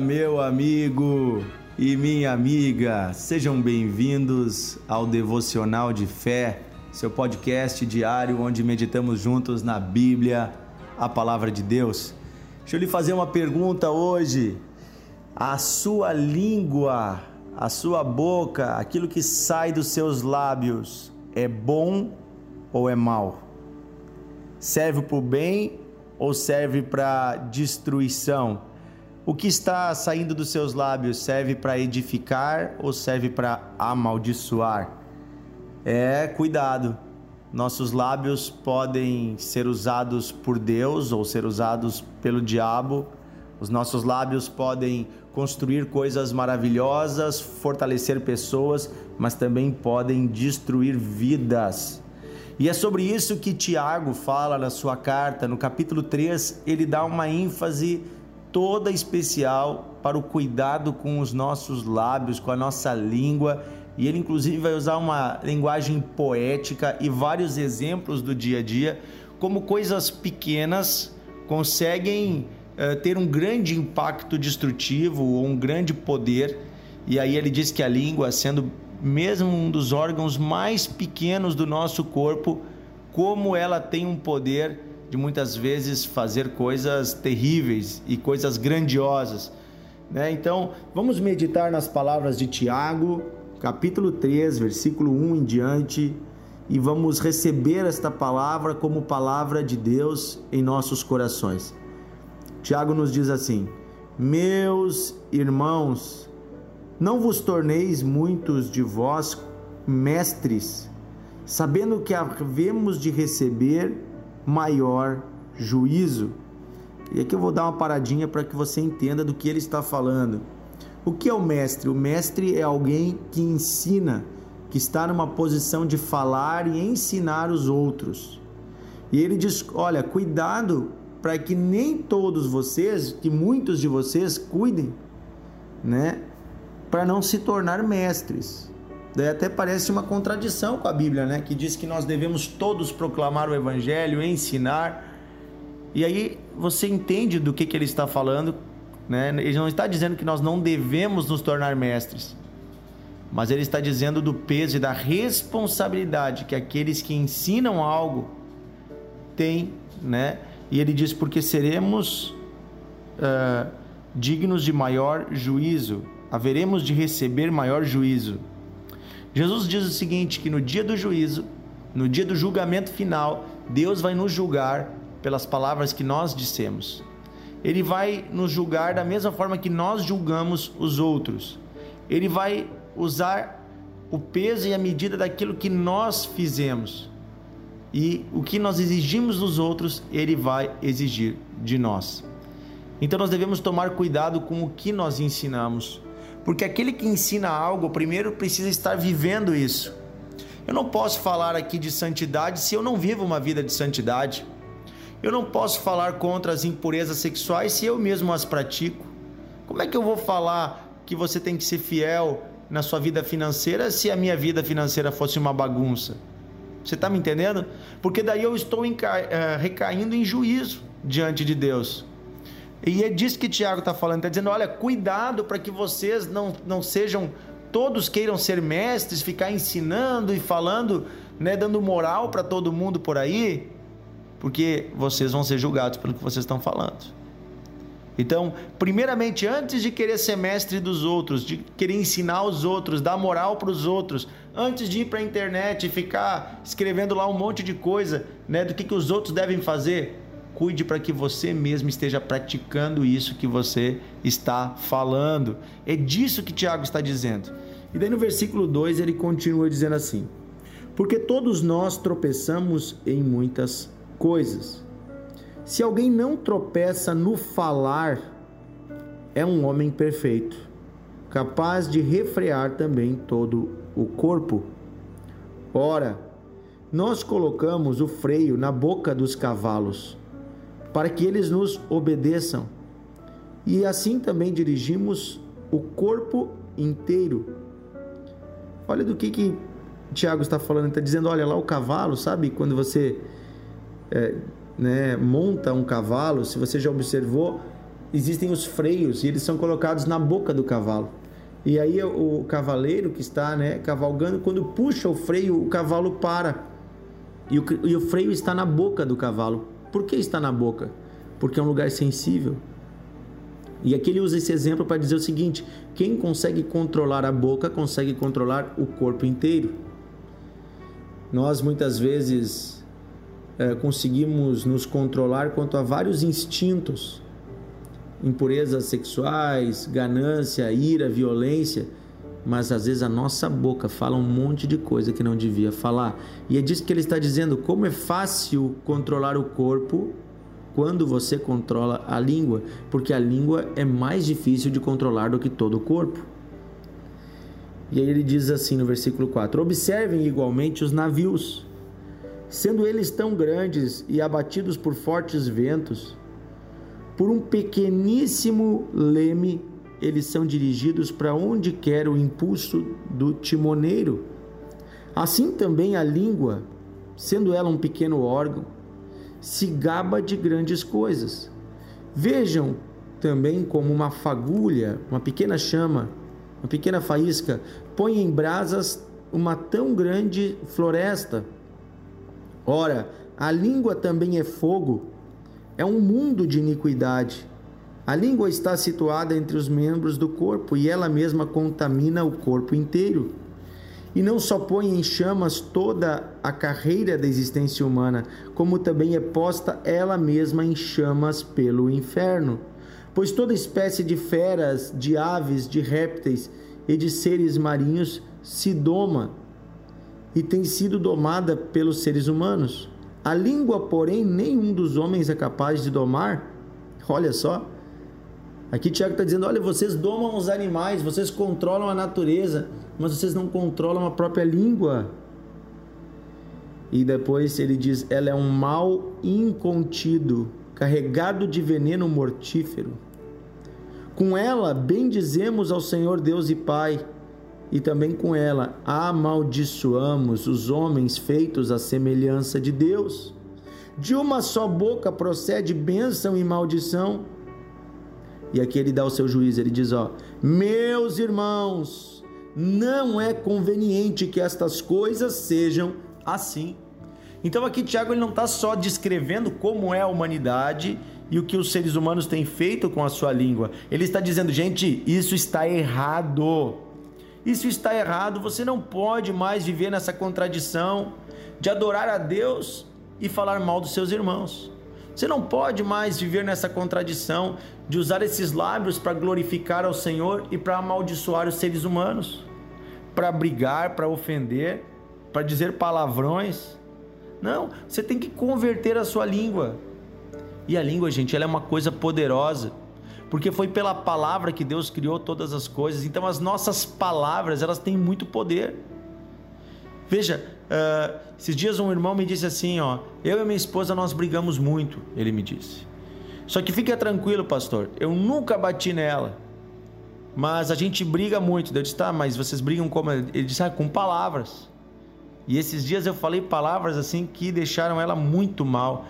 meu amigo e minha amiga. Sejam bem-vindos ao Devocional de Fé, seu podcast diário onde meditamos juntos na Bíblia, a palavra de Deus. Deixa eu lhe fazer uma pergunta hoje. A sua língua, a sua boca, aquilo que sai dos seus lábios, é bom ou é mal? Serve para o bem ou serve para destruição? O que está saindo dos seus lábios serve para edificar ou serve para amaldiçoar? É, cuidado. Nossos lábios podem ser usados por Deus ou ser usados pelo diabo. Os nossos lábios podem construir coisas maravilhosas, fortalecer pessoas, mas também podem destruir vidas. E é sobre isso que Tiago fala na sua carta, no capítulo 3, ele dá uma ênfase toda especial para o cuidado com os nossos lábios, com a nossa língua, e ele inclusive vai usar uma linguagem poética e vários exemplos do dia a dia, como coisas pequenas conseguem uh, ter um grande impacto destrutivo ou um grande poder. E aí ele diz que a língua, sendo mesmo um dos órgãos mais pequenos do nosso corpo, como ela tem um poder de muitas vezes fazer coisas terríveis e coisas grandiosas. Né? Então, vamos meditar nas palavras de Tiago, capítulo 3, versículo 1 em diante, e vamos receber esta palavra como palavra de Deus em nossos corações. Tiago nos diz assim: Meus irmãos, não vos torneis muitos de vós mestres, sabendo que havemos de receber maior juízo. E aqui eu vou dar uma paradinha para que você entenda do que ele está falando. O que é o mestre? O mestre é alguém que ensina, que está numa posição de falar e ensinar os outros. E ele diz: olha, cuidado para que nem todos vocês, que muitos de vocês cuidem, né? para não se tornar mestres. Daí até parece uma contradição com a Bíblia, né? Que diz que nós devemos todos proclamar o Evangelho, ensinar. E aí você entende do que, que ele está falando, né? Ele não está dizendo que nós não devemos nos tornar mestres, mas ele está dizendo do peso e da responsabilidade que aqueles que ensinam algo têm, né? E ele diz porque seremos uh, dignos de maior juízo haveremos de receber maior juízo. Jesus diz o seguinte: que no dia do juízo, no dia do julgamento final, Deus vai nos julgar pelas palavras que nós dissemos. Ele vai nos julgar da mesma forma que nós julgamos os outros. Ele vai usar o peso e a medida daquilo que nós fizemos. E o que nós exigimos dos outros, ele vai exigir de nós. Então nós devemos tomar cuidado com o que nós ensinamos porque aquele que ensina algo, primeiro precisa estar vivendo isso. Eu não posso falar aqui de santidade se eu não vivo uma vida de santidade. Eu não posso falar contra as impurezas sexuais se eu mesmo as pratico. Como é que eu vou falar que você tem que ser fiel na sua vida financeira se a minha vida financeira fosse uma bagunça? Você está me entendendo? Porque daí eu estou eh, recaindo em juízo diante de Deus. E é disso que Tiago está falando, está dizendo: olha, cuidado para que vocês não, não sejam, todos queiram ser mestres, ficar ensinando e falando, né, dando moral para todo mundo por aí, porque vocês vão ser julgados pelo que vocês estão falando. Então, primeiramente, antes de querer ser mestre dos outros, de querer ensinar os outros, dar moral para os outros, antes de ir para a internet e ficar escrevendo lá um monte de coisa, né, do que, que os outros devem fazer, cuide para que você mesmo esteja praticando isso que você está falando. É disso que Tiago está dizendo. E daí no versículo 2 ele continua dizendo assim: Porque todos nós tropeçamos em muitas coisas. Se alguém não tropeça no falar, é um homem perfeito, capaz de refrear também todo o corpo. Ora, nós colocamos o freio na boca dos cavalos para que eles nos obedeçam. E assim também dirigimos o corpo inteiro. Olha do que, que Tiago está falando, está dizendo, olha lá o cavalo, sabe? Quando você é, né, monta um cavalo, se você já observou, existem os freios e eles são colocados na boca do cavalo. E aí o cavaleiro que está né, cavalgando, quando puxa o freio, o cavalo para. E o, e o freio está na boca do cavalo. Por que está na boca? Porque é um lugar sensível. E aqui ele usa esse exemplo para dizer o seguinte: quem consegue controlar a boca consegue controlar o corpo inteiro. Nós muitas vezes é, conseguimos nos controlar quanto a vários instintos, impurezas sexuais, ganância, ira, violência, mas às vezes a nossa boca fala um monte de coisa que não devia falar. E é disso que ele está dizendo: como é fácil controlar o corpo quando você controla a língua, porque a língua é mais difícil de controlar do que todo o corpo. E aí ele diz assim no versículo 4: Observem igualmente os navios, sendo eles tão grandes e abatidos por fortes ventos, por um pequeníssimo leme, eles são dirigidos para onde quer o impulso do timoneiro. Assim também a língua, sendo ela um pequeno órgão, se gaba de grandes coisas. Vejam também como uma fagulha, uma pequena chama, uma pequena faísca, põe em brasas uma tão grande floresta. Ora, a língua também é fogo, é um mundo de iniquidade. A língua está situada entre os membros do corpo e ela mesma contamina o corpo inteiro e não só põe em chamas toda a carreira da existência humana, como também é posta ela mesma em chamas pelo inferno. Pois toda espécie de feras, de aves, de répteis e de seres marinhos se doma e tem sido domada pelos seres humanos. A língua, porém, nenhum dos homens é capaz de domar. Olha só. Aqui Tiago está dizendo: olha, vocês domam os animais, vocês controlam a natureza, mas vocês não controlam a própria língua. E depois ele diz: ela é um mal incontido, carregado de veneno mortífero. Com ela bendizemos ao Senhor Deus e Pai, e também com ela amaldiçoamos os homens feitos à semelhança de Deus. De uma só boca procede bênção e maldição. E aqui ele dá o seu juízo, ele diz: ó, meus irmãos, não é conveniente que estas coisas sejam assim. Então aqui Tiago ele não está só descrevendo como é a humanidade e o que os seres humanos têm feito com a sua língua. Ele está dizendo, gente, isso está errado. Isso está errado. Você não pode mais viver nessa contradição de adorar a Deus e falar mal dos seus irmãos. Você não pode mais viver nessa contradição de usar esses lábios para glorificar ao Senhor e para amaldiçoar os seres humanos para brigar, para ofender, para dizer palavrões. Não, você tem que converter a sua língua. E a língua, gente, ela é uma coisa poderosa, porque foi pela palavra que Deus criou todas as coisas. Então, as nossas palavras, elas têm muito poder. Veja, uh, esses dias um irmão me disse assim, ó, eu e minha esposa nós brigamos muito, ele me disse. Só que fica tranquilo, pastor, eu nunca bati nela. Mas a gente briga muito. Eu disse, tá, mas vocês brigam como? Ele disse, ah, com palavras. E esses dias eu falei palavras assim que deixaram ela muito mal.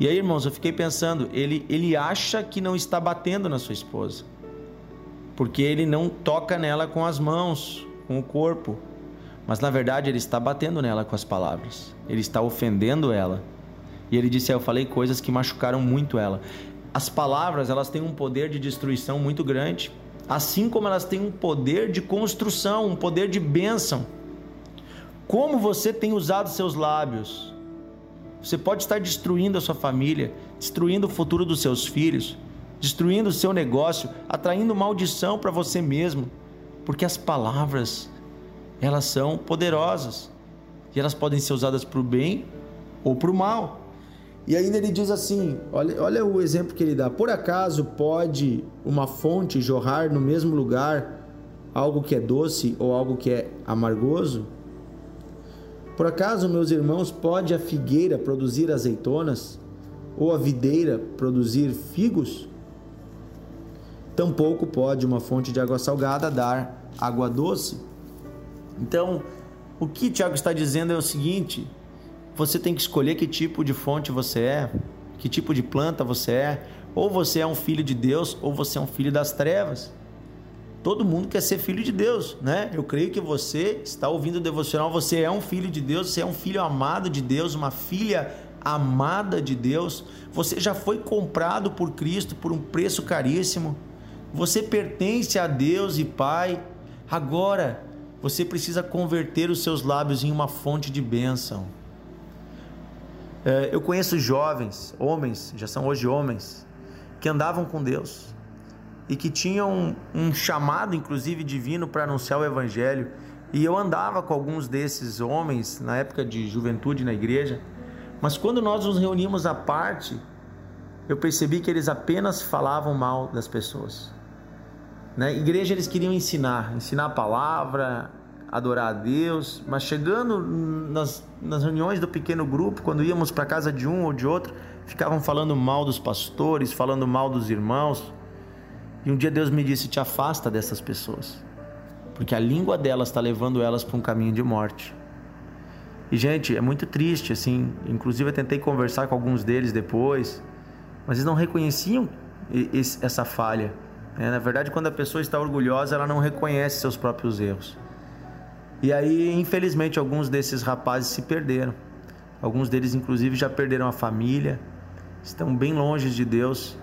E aí, irmãos, eu fiquei pensando, ele, ele acha que não está batendo na sua esposa. Porque ele não toca nela com as mãos, com o corpo. Mas na verdade ele está batendo nela com as palavras. Ele está ofendendo ela. E ele disse: ah, Eu falei coisas que machucaram muito ela. As palavras, elas têm um poder de destruição muito grande assim como elas têm um poder de construção, um poder de bênção. Como você tem usado seus lábios? Você pode estar destruindo a sua família, destruindo o futuro dos seus filhos, destruindo o seu negócio, atraindo maldição para você mesmo, porque as palavras, elas são poderosas e elas podem ser usadas para o bem ou para o mal. E ainda ele diz assim: olha, olha o exemplo que ele dá. Por acaso pode uma fonte jorrar no mesmo lugar algo que é doce ou algo que é amargoso? Por acaso, meus irmãos, pode a figueira produzir azeitonas ou a videira produzir figos? Tampouco pode uma fonte de água salgada dar água doce. Então, o que Tiago está dizendo é o seguinte: você tem que escolher que tipo de fonte você é, que tipo de planta você é, Ou você é um filho de Deus, ou você é um filho das trevas. Todo mundo quer ser filho de Deus, né? Eu creio que você está ouvindo o devocional, você é um filho de Deus, você é um filho amado de Deus, uma filha amada de Deus. Você já foi comprado por Cristo por um preço caríssimo. Você pertence a Deus e Pai. Agora, você precisa converter os seus lábios em uma fonte de bênção. É, eu conheço jovens, homens, já são hoje homens, que andavam com Deus e que tinham um, chamado, inclusive divino, para anunciar o Evangelho. E eu andava com alguns desses homens na época de juventude na igreja, mas quando nós nos reunimos à parte, eu percebi que eles apenas falavam mal das pessoas. Na igreja eles queriam ensinar, ensinar a palavra, adorar a Deus, mas chegando nas, nas reuniões do pequeno grupo, quando íamos para casa de um ou de outro, ficavam falando mal dos pastores, falando mal dos irmãos. E um dia Deus me disse: te afasta dessas pessoas, porque a língua delas está levando elas para um caminho de morte. E gente, é muito triste, assim. Inclusive eu tentei conversar com alguns deles depois, mas eles não reconheciam essa falha. É, na verdade, quando a pessoa está orgulhosa, ela não reconhece seus próprios erros. E aí, infelizmente, alguns desses rapazes se perderam. Alguns deles, inclusive, já perderam a família, estão bem longe de Deus.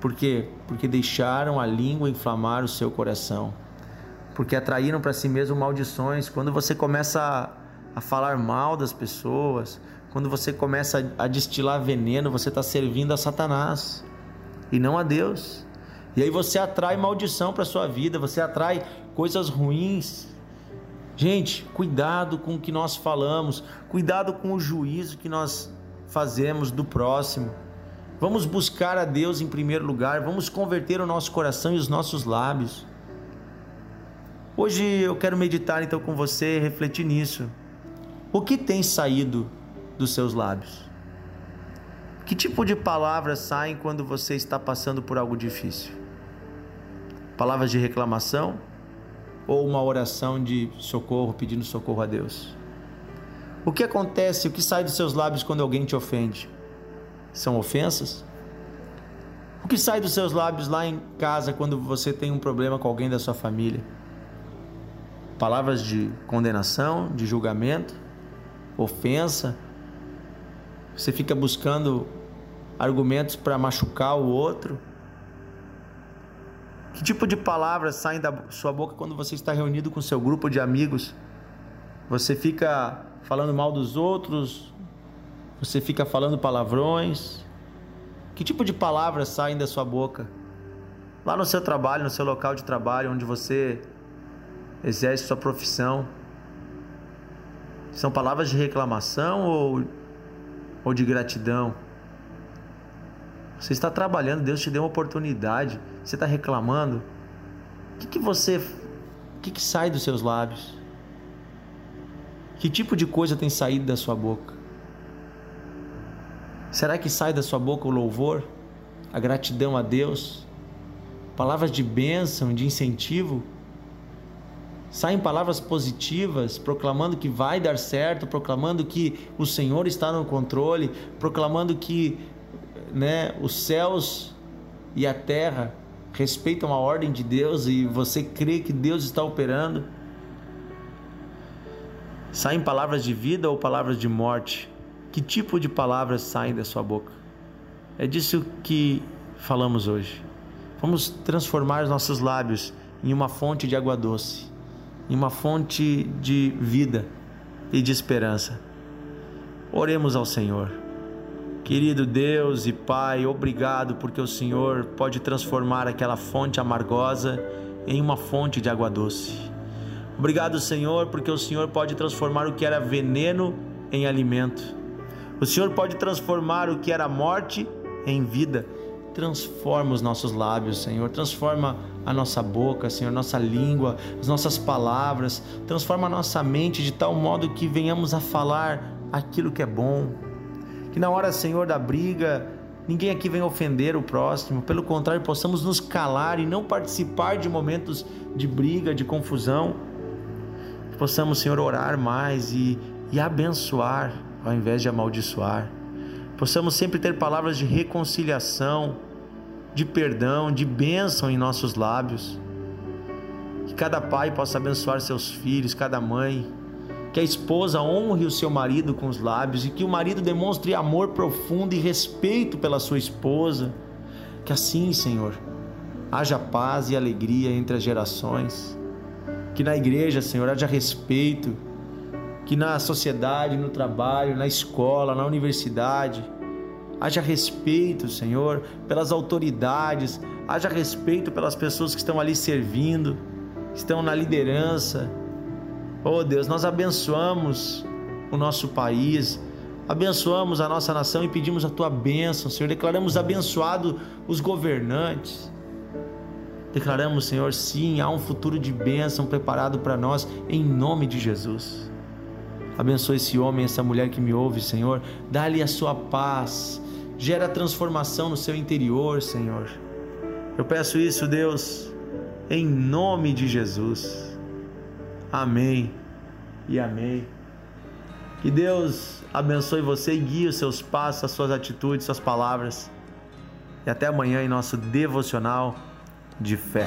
Por quê? Porque deixaram a língua inflamar o seu coração. Porque atraíram para si mesmo maldições. Quando você começa a, a falar mal das pessoas, quando você começa a, a destilar veneno, você está servindo a Satanás e não a Deus. E aí você atrai maldição para sua vida, você atrai coisas ruins. Gente, cuidado com o que nós falamos, cuidado com o juízo que nós fazemos do próximo. Vamos buscar a Deus em primeiro lugar, vamos converter o nosso coração e os nossos lábios. Hoje eu quero meditar então com você, refletir nisso. O que tem saído dos seus lábios? Que tipo de palavras saem quando você está passando por algo difícil? Palavras de reclamação ou uma oração de socorro, pedindo socorro a Deus? O que acontece, o que sai dos seus lábios quando alguém te ofende? São ofensas? O que sai dos seus lábios lá em casa quando você tem um problema com alguém da sua família? Palavras de condenação, de julgamento, ofensa? Você fica buscando argumentos para machucar o outro? Que tipo de palavras saem da sua boca quando você está reunido com seu grupo de amigos? Você fica falando mal dos outros? Você fica falando palavrões? Que tipo de palavras saem da sua boca? Lá no seu trabalho, no seu local de trabalho, onde você exerce sua profissão, são palavras de reclamação ou, ou de gratidão? Você está trabalhando, Deus te deu uma oportunidade. Você está reclamando. O que, que você. O que, que sai dos seus lábios? Que tipo de coisa tem saído da sua boca? Será que sai da sua boca o louvor, a gratidão a Deus, palavras de bênção, de incentivo? Saem palavras positivas, proclamando que vai dar certo, proclamando que o Senhor está no controle, proclamando que né, os céus e a terra respeitam a ordem de Deus e você crê que Deus está operando. Saem palavras de vida ou palavras de morte? Que tipo de palavras saem da sua boca? É disso que falamos hoje. Vamos transformar os nossos lábios em uma fonte de água doce, em uma fonte de vida e de esperança. Oremos ao Senhor. Querido Deus e Pai, obrigado porque o Senhor pode transformar aquela fonte amargosa em uma fonte de água doce. Obrigado, Senhor, porque o Senhor pode transformar o que era veneno em alimento. O Senhor pode transformar o que era morte em vida. Transforma os nossos lábios, Senhor. Transforma a nossa boca, Senhor, nossa língua, as nossas palavras. Transforma a nossa mente de tal modo que venhamos a falar aquilo que é bom, que na hora, Senhor, da briga, ninguém aqui venha ofender o próximo, pelo contrário, possamos nos calar e não participar de momentos de briga, de confusão. Que possamos, Senhor, orar mais e, e abençoar ao invés de amaldiçoar. Possamos sempre ter palavras de reconciliação de perdão, de bênção em nossos lábios. Que cada pai possa abençoar seus filhos, cada mãe. Que a esposa honre o seu marido com os lábios e que o marido demonstre amor profundo e respeito pela sua esposa. Que assim, Senhor, haja paz e alegria entre as gerações. Que na igreja, Senhor, haja respeito. Que na sociedade, no trabalho, na escola, na universidade, haja respeito, Senhor, pelas autoridades, haja respeito pelas pessoas que estão ali servindo, que estão na liderança. Oh Deus, nós abençoamos o nosso país, abençoamos a nossa nação e pedimos a tua bênção, Senhor. Declaramos abençoado os governantes. Declaramos, Senhor, sim, há um futuro de bênção preparado para nós, em nome de Jesus. Abençoe esse homem, essa mulher que me ouve, Senhor. Dá-lhe a sua paz. Gera transformação no seu interior, Senhor. Eu peço isso, Deus, em nome de Jesus. Amém e amém. Que Deus abençoe você e guie os seus passos, as suas atitudes, suas palavras. E até amanhã em nosso devocional de fé.